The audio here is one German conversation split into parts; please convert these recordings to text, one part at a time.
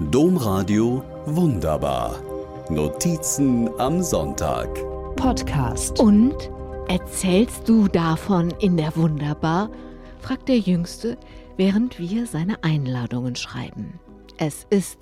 Domradio Wunderbar. Notizen am Sonntag. Podcast. Und erzählst du davon in der Wunderbar? fragt der Jüngste, während wir seine Einladungen schreiben. Es ist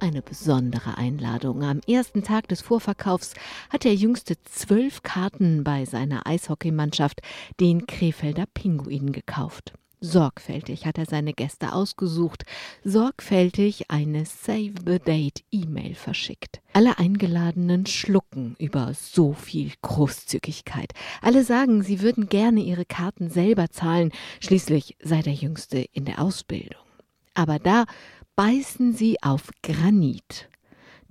eine besondere Einladung. Am ersten Tag des Vorverkaufs hat der Jüngste zwölf Karten bei seiner Eishockeymannschaft, den Krefelder Pinguinen, gekauft. Sorgfältig hat er seine Gäste ausgesucht, sorgfältig eine Save the Date E-Mail verschickt. Alle Eingeladenen schlucken über so viel Großzügigkeit. Alle sagen, sie würden gerne ihre Karten selber zahlen, schließlich sei der Jüngste in der Ausbildung. Aber da beißen sie auf Granit.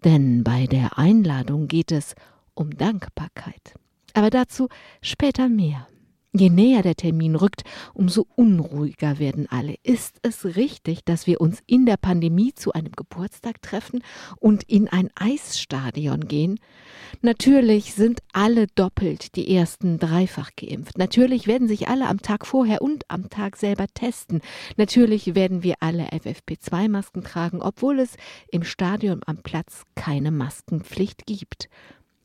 Denn bei der Einladung geht es um Dankbarkeit. Aber dazu später mehr. Je näher der Termin rückt, umso unruhiger werden alle. Ist es richtig, dass wir uns in der Pandemie zu einem Geburtstag treffen und in ein Eisstadion gehen? Natürlich sind alle doppelt die ersten dreifach geimpft. Natürlich werden sich alle am Tag vorher und am Tag selber testen. Natürlich werden wir alle FFP2-Masken tragen, obwohl es im Stadion am Platz keine Maskenpflicht gibt.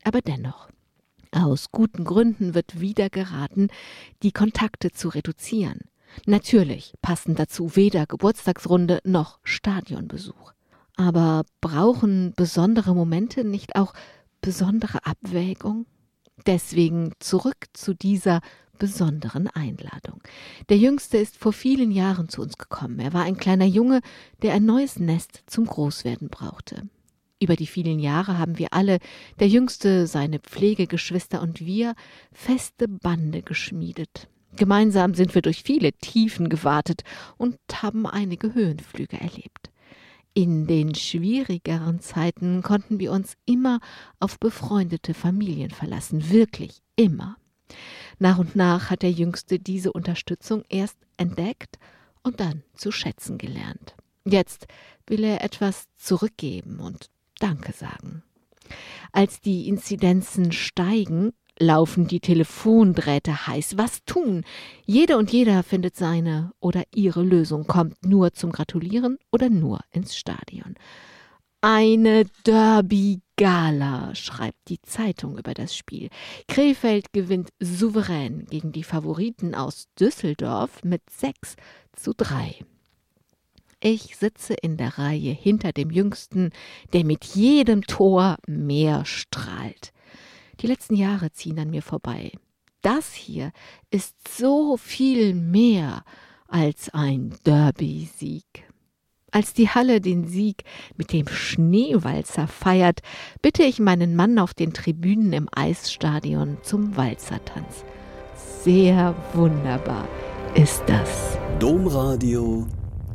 Aber dennoch. Aus guten Gründen wird wieder geraten, die Kontakte zu reduzieren. Natürlich passen dazu weder Geburtstagsrunde noch Stadionbesuch. Aber brauchen besondere Momente nicht auch besondere Abwägung? Deswegen zurück zu dieser besonderen Einladung. Der Jüngste ist vor vielen Jahren zu uns gekommen. Er war ein kleiner Junge, der ein neues Nest zum Großwerden brauchte. Über die vielen Jahre haben wir alle, der Jüngste, seine Pflegegeschwister und wir, feste Bande geschmiedet. Gemeinsam sind wir durch viele Tiefen gewartet und haben einige Höhenflüge erlebt. In den schwierigeren Zeiten konnten wir uns immer auf befreundete Familien verlassen, wirklich immer. Nach und nach hat der Jüngste diese Unterstützung erst entdeckt und dann zu schätzen gelernt. Jetzt will er etwas zurückgeben und Danke sagen. Als die Inzidenzen steigen, laufen die Telefondrähte heiß. Was tun? Jede und jeder findet seine oder ihre Lösung, kommt nur zum Gratulieren oder nur ins Stadion. Eine Derby-Gala, schreibt die Zeitung über das Spiel. Krefeld gewinnt souverän gegen die Favoriten aus Düsseldorf mit 6 zu 3. Ich sitze in der Reihe hinter dem Jüngsten, der mit jedem Tor mehr strahlt. Die letzten Jahre ziehen an mir vorbei. Das hier ist so viel mehr als ein Derby-Sieg. Als die Halle den Sieg mit dem Schneewalzer feiert, bitte ich meinen Mann auf den Tribünen im Eisstadion zum Walzertanz. Sehr wunderbar ist das. Domradio